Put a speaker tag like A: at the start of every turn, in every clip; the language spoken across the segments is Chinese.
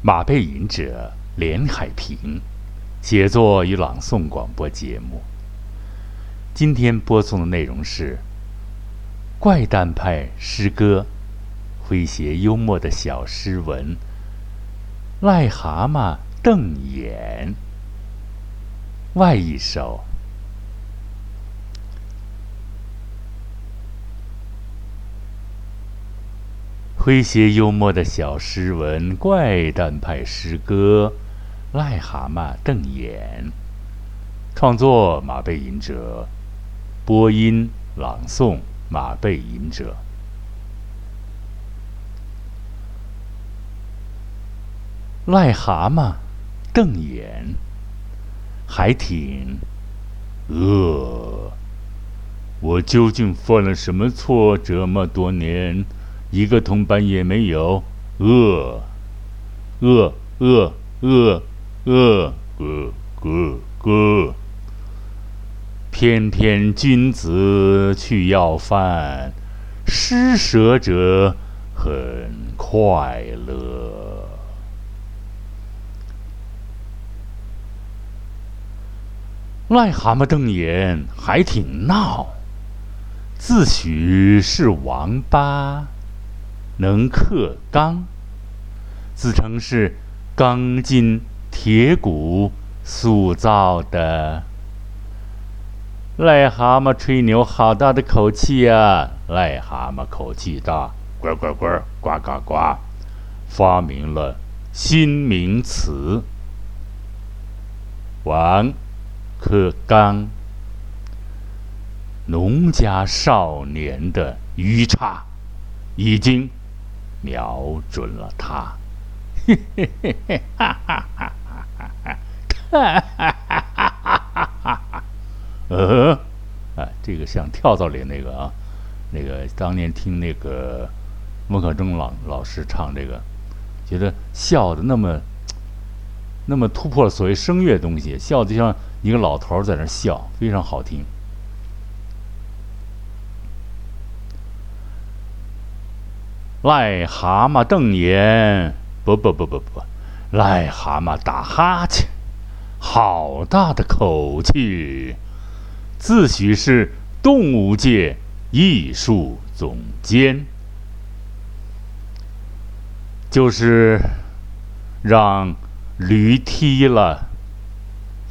A: 马背吟者连海平，写作与朗诵广播节目。今天播送的内容是怪诞派诗歌，诙谐幽默的小诗文《癞蛤蟆瞪眼》外一首。诙谐幽默的小诗文，怪诞派诗歌，《癞蛤蟆瞪眼》。创作：马背吟者，播音、朗诵：马背吟者。癞蛤蟆瞪眼，还挺饿。我究竟犯了什么错？这么多年。一个同伴也没有，饿，饿，饿，饿，饿，咯咯咯。偏偏君子去要饭，施舍者很快乐。癞蛤蟆瞪眼，还挺闹，自诩是王八。能克刚，自称是钢筋铁骨塑造的。癞蛤蟆吹牛，好大的口气呀！癞蛤蟆口气大，呱呱呱，呱呱呱，发明了新名词“王克刚”，农家少年的愚差已经。瞄准了他，嘿嘿嘿嘿，哈哈哈哈哈哈，哈哈哈哈哈哈，呃，啊，这个像跳蚤里那个啊，那个当年听那个孟可中老老师唱这个，觉得笑的那么那么突破了所谓声乐东西，笑就像一个老头在那笑，非常好听。癞蛤蟆瞪眼，不不不不不，癞蛤蟆打哈欠，好大的口气，自诩是动物界艺术总监，就是让驴踢了，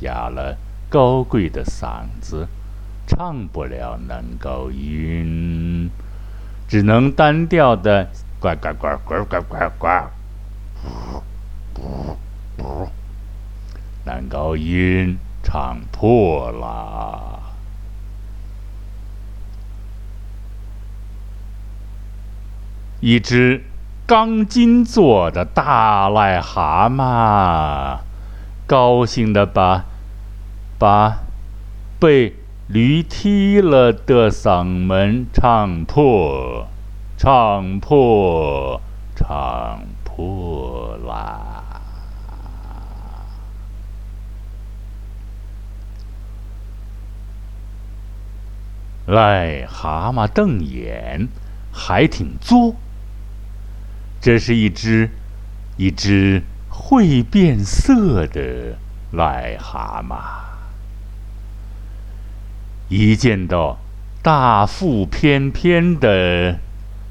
A: 哑了高贵的嗓子，唱不了男高音。只能单调的呱呱呱呱呱呱呱，男高音唱破了。一只钢筋做的大癞蛤蟆，高兴的把把被。驴踢了的嗓门唱破，唱破，唱破啦！癞蛤蟆瞪眼，还挺作。这是一只，一只会变色的癞蛤蟆。一见到大腹翩翩的，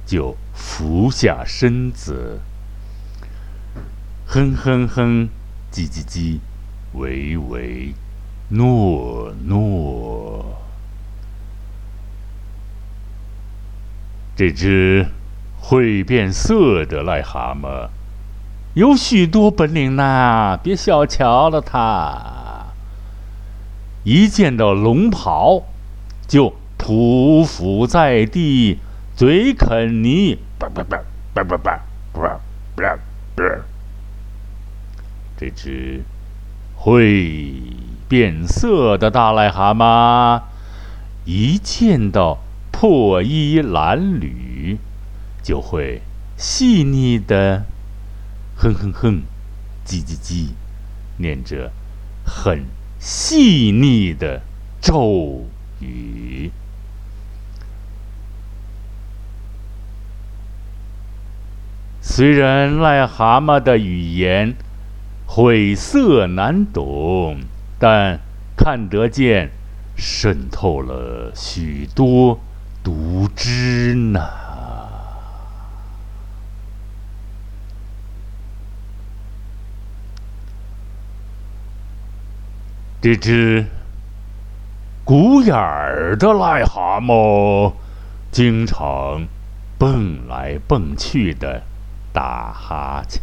A: 就俯下身子，哼哼哼，叽叽叽，唯唯诺诺。这只会变色的癞蛤蟆有许多本领呢，别小瞧了它。一见到龙袍，就匍匐在地，嘴啃泥，叭叭叭叭叭叭叭叭叭。这只会变色的大癞蛤蟆，一见到破衣褴褛，就会细腻的哼哼哼，叽叽叽，念着很。细腻的咒语，虽然癞蛤蟆的语言晦涩难懂，但看得见，渗透了许多毒汁呢。这只鼓眼儿的癞蛤蟆，经常蹦来蹦去的打哈欠。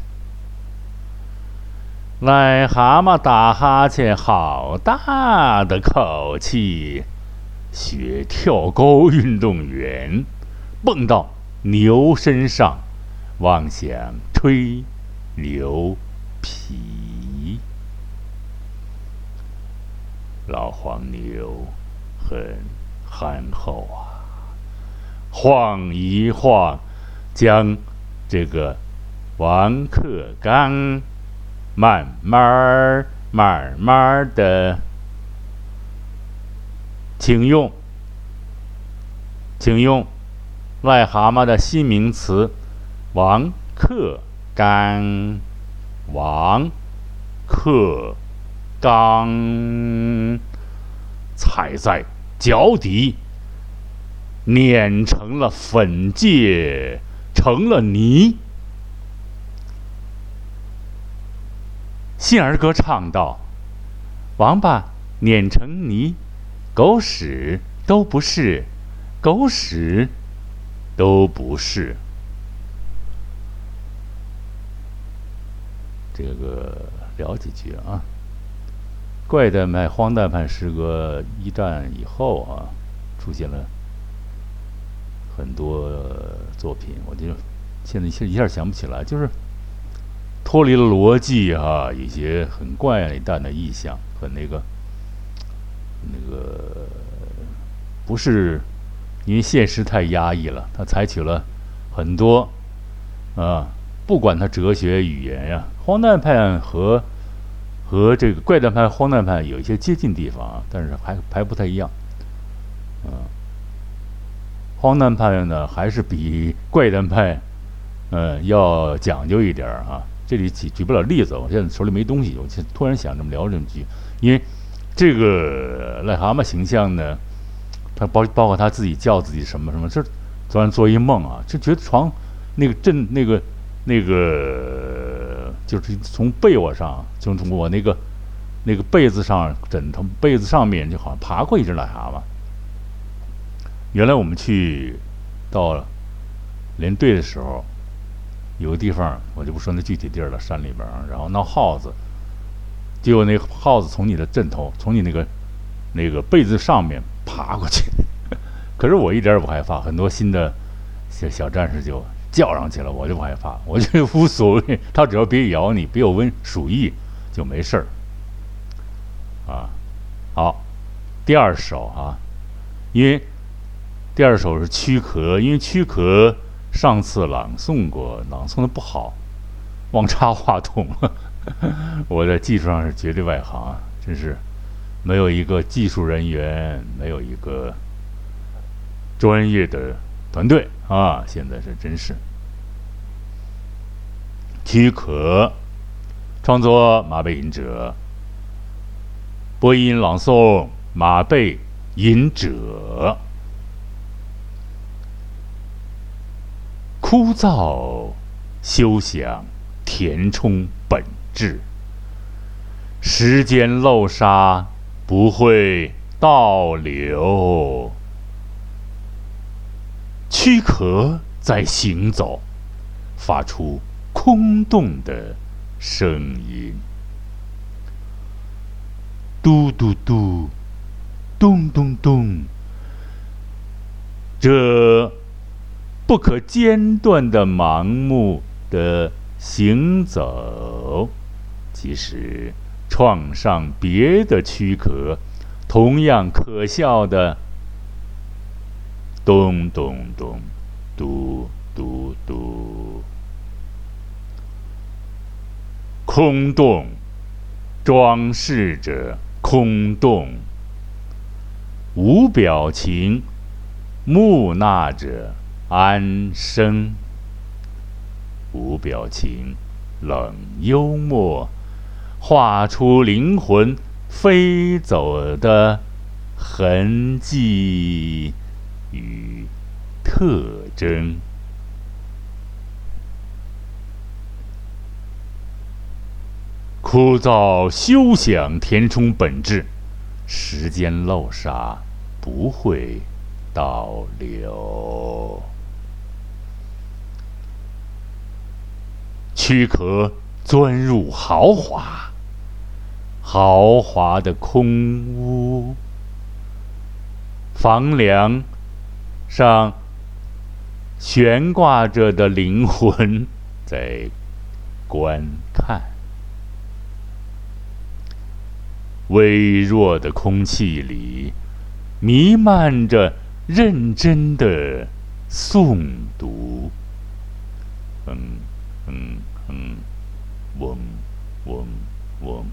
A: 癞蛤蟆打哈欠，好大的口气，学跳高运动员，蹦到牛身上，妄想吹牛皮。老黄牛很憨厚啊，晃一晃，将这个王克刚。慢慢儿慢慢的，请用，请用癞蛤蟆的新名词“王克刚”，王克刚踩在脚底，碾成了粉芥，成了泥。信儿歌唱道：“王八碾成泥，狗屎都不是，狗屎都不是。”这个聊几句啊。怪诞派、荒诞派诗歌一战以后啊，出现了很多作品，我就现在一下想不起来，就是。脱离了逻辑哈，一些很怪诞的意象，和那个，那个不是因为现实太压抑了，他采取了很多啊，不管他哲学语言呀，荒诞派和和这个怪诞派、荒诞派有一些接近地方啊，但是还还不太一样，啊，荒诞派呢还是比怪诞派嗯要讲究一点啊。这里举举不了例子，我现在手里没东西，我就突然想这么聊这么句，因为这个癞蛤蟆形象呢，他包包括他自己叫自己什么什么，这昨晚做一梦啊，就觉得床那个震那个那个就是从被窝上，就从我那个那个被子上枕头被子上面就好像爬过一只癞蛤蟆。原来我们去到连队的时候。有个地方，我就不说那具体地儿了，山里边儿，然后闹耗子，结果那耗子从你的枕头，从你那个那个被子上面爬过去，可是我一点也不害怕，很多新的小小战士就叫上去了，我就不害怕，我就无所谓，他只要别咬你，别有蚊鼠疫就没事儿。啊，好，第二首啊，因为第二首是躯壳，因为躯壳。上次朗诵过，朗诵的不好，忘插话筒了。我在技术上是绝对外行啊，真是没有一个技术人员，没有一个专业的团队啊！现在是真是。躯壳，创作马背吟者，播音朗诵马背吟者。枯燥，休想填充本质。时间漏沙不会倒流，躯壳在行走，发出空洞的声音。嘟嘟嘟，咚咚咚，这。不可间断的盲目的行走，即使创上别的躯壳，同样可笑的咚咚咚，嘟嘟嘟，空洞装饰着空洞，无表情木讷着。安生，无表情，冷幽默，画出灵魂飞走的痕迹与特征。枯燥休想填充本质，时间漏沙不会倒流。躯壳钻入豪华，豪华的空屋，房梁上悬挂着的灵魂在观看。微弱的空气里，弥漫着认真的诵读。嗯嗯嗯，嗡嗡嗡。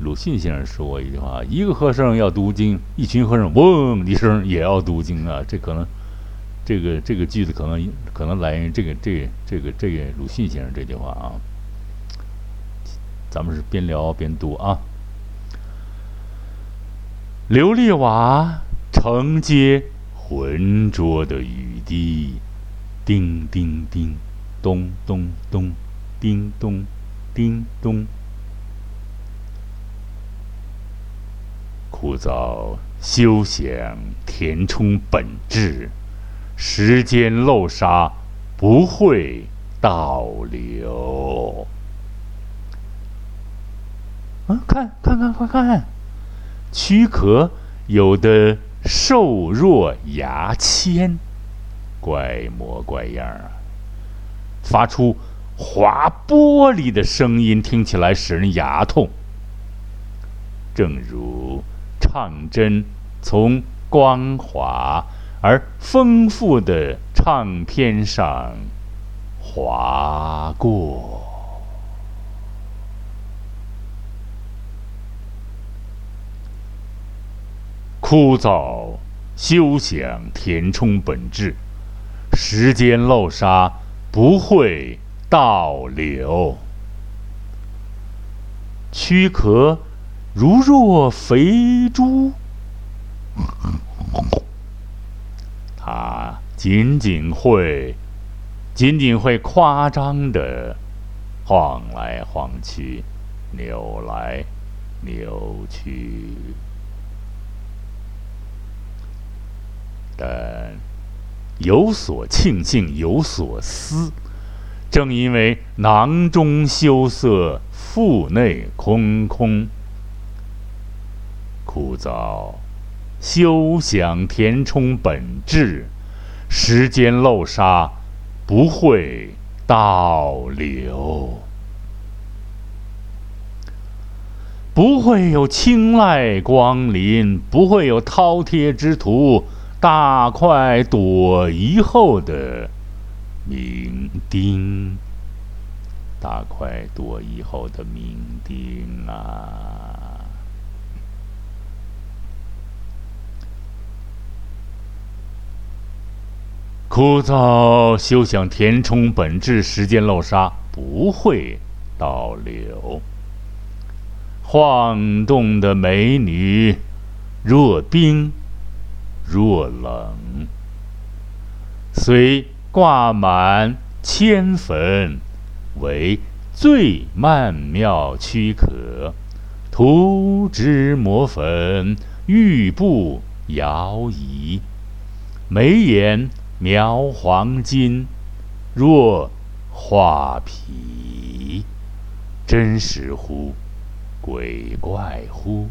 A: 鲁迅先生说过一句话：“一个和尚要读经，一群和尚嗡一声也要读经啊。”这可能，这个这个句子可能可能来源于这个这这个这个鲁迅先生这句话啊。咱们是边聊边读啊。琉璃瓦承接浑浊的雨滴，叮叮叮，咚咚咚，叮咚，叮咚。枯燥休想填充本质，时间漏沙不会倒流。啊，看，看看，快看！躯壳有的瘦弱牙签，怪模怪样啊，发出划玻璃的声音，听起来使人牙痛。正如唱针从光滑而丰富的唱片上划过。枯燥休想填充本质，时间漏沙不会倒流。躯壳如若肥猪，它仅仅会，仅仅会夸张的晃来晃去，扭来扭去。但有所庆幸，有所思。正因为囊中羞涩，腹内空空，枯燥，休想填充本质。时间漏沙不会倒流，不会有青睐光临，不会有饕餮之徒。大快朵颐后的酩酊，大快朵颐后的酩酊啊！枯燥休想填充本质，时间漏沙不会倒流。晃动的美女，若冰。若冷，虽挂满千粉，为最曼妙躯壳，涂脂抹粉，玉步摇移，眉眼描黄金，若画皮，真实乎？鬼怪乎？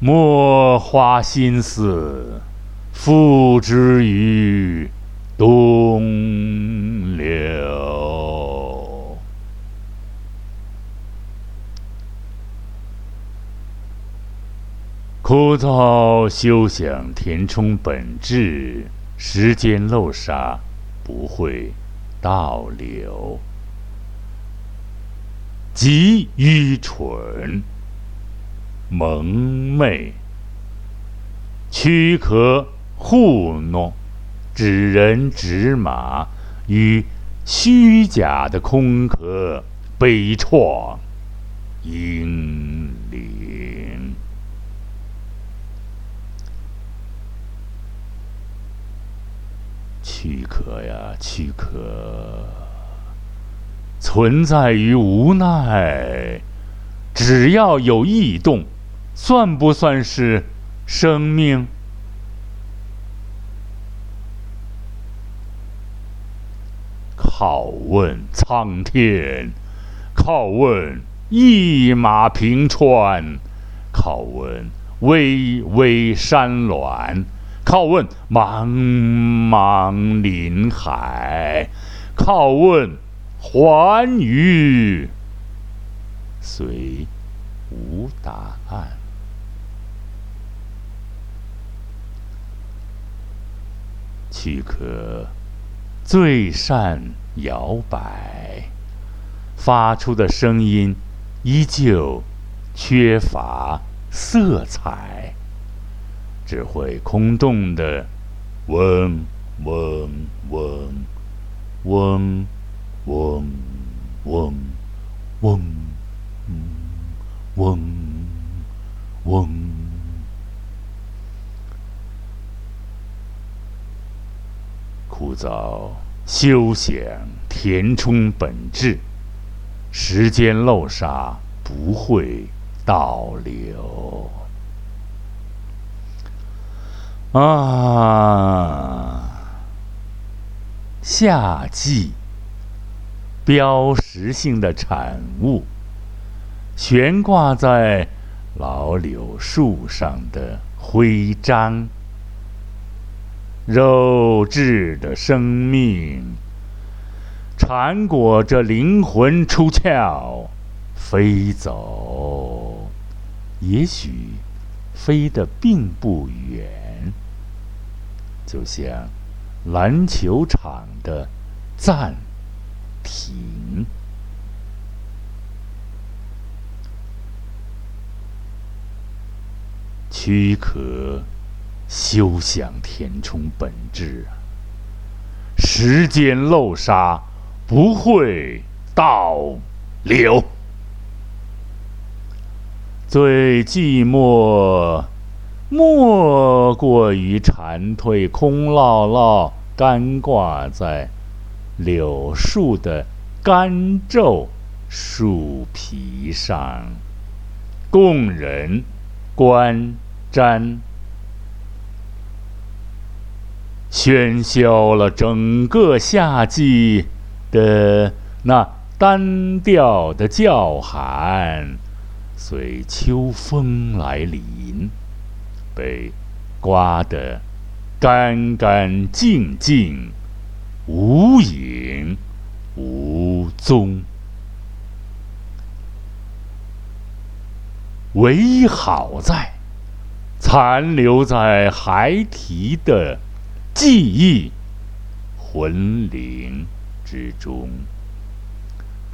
A: 莫花心思，付之于东流。枯燥休想填充本质，时间漏沙不会倒流。极愚蠢。蒙昧，躯壳糊弄。指人指马与虚假的空壳悲怆英灵。躯壳呀，躯壳，存在于无奈。只要有异动，算不算是生命？拷问苍天，拷问一马平川，拷问巍巍山峦，拷问茫茫林海，拷问寰宇。虽无答案，躯壳最善摇摆，发出的声音依旧缺乏色彩，只会空洞的嗡嗡嗡嗡嗡嗡嗡。嗡枯燥休想填充本质，时间漏沙不会倒流。啊，夏季标识性的产物。悬挂在老柳树上的徽章，肉质的生命，缠裹着灵魂出窍，飞走，也许飞得并不远，就像篮球场的暂停。躯壳休想填充本质啊！时间漏沙不会倒流。最寂寞，莫过于蝉蜕空落落，干挂在柳树的干皱树皮上，供人观。瞻，喧嚣了整个夏季的那单调的叫喊，随秋风来临，被刮得干干净净，无影无踪。唯一好在。残留在孩提的记忆魂灵之中，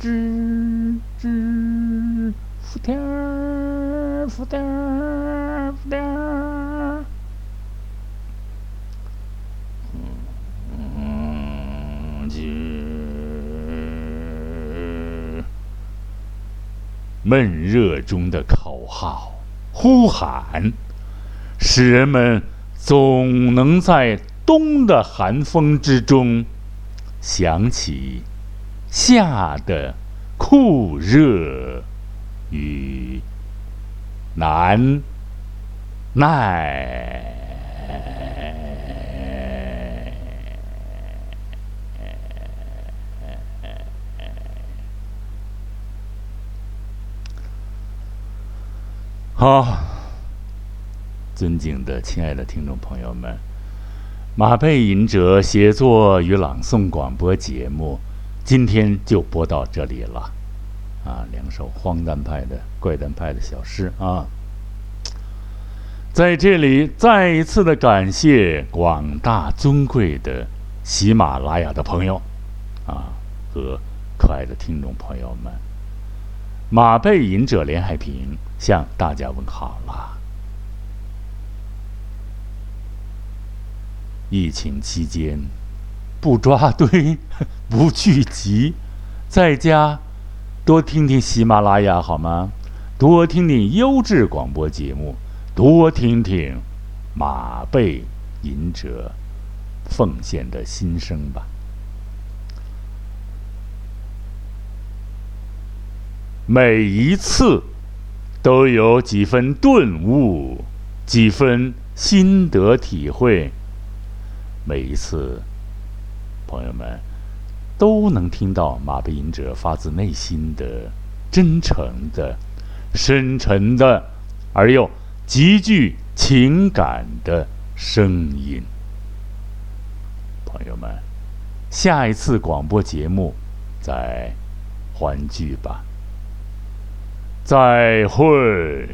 A: 吱吱，浮点儿，浮点儿，浮点儿，嗯，闷热中的口号呼喊。使人们总能在冬的寒风之中想起夏的酷热与难耐。好。尊敬的、亲爱的听众朋友们，马背吟者写作与朗诵广播节目，今天就播到这里了。啊，两首荒诞派的、怪诞派的小诗啊，在这里再一次的感谢广大尊贵的喜马拉雅的朋友啊和可爱的听众朋友们，马背吟者连海平向大家问好了。疫情期间，不抓堆，不聚集，在家多听听喜马拉雅好吗？多听听优质广播节目，多听听马背吟者奉献的心声吧。每一次都有几分顿悟，几分心得体会。每一次，朋友们都能听到马背吟者发自内心的、真诚的、深沉的，而又极具情感的声音。朋友们，下一次广播节目再欢聚吧！再会。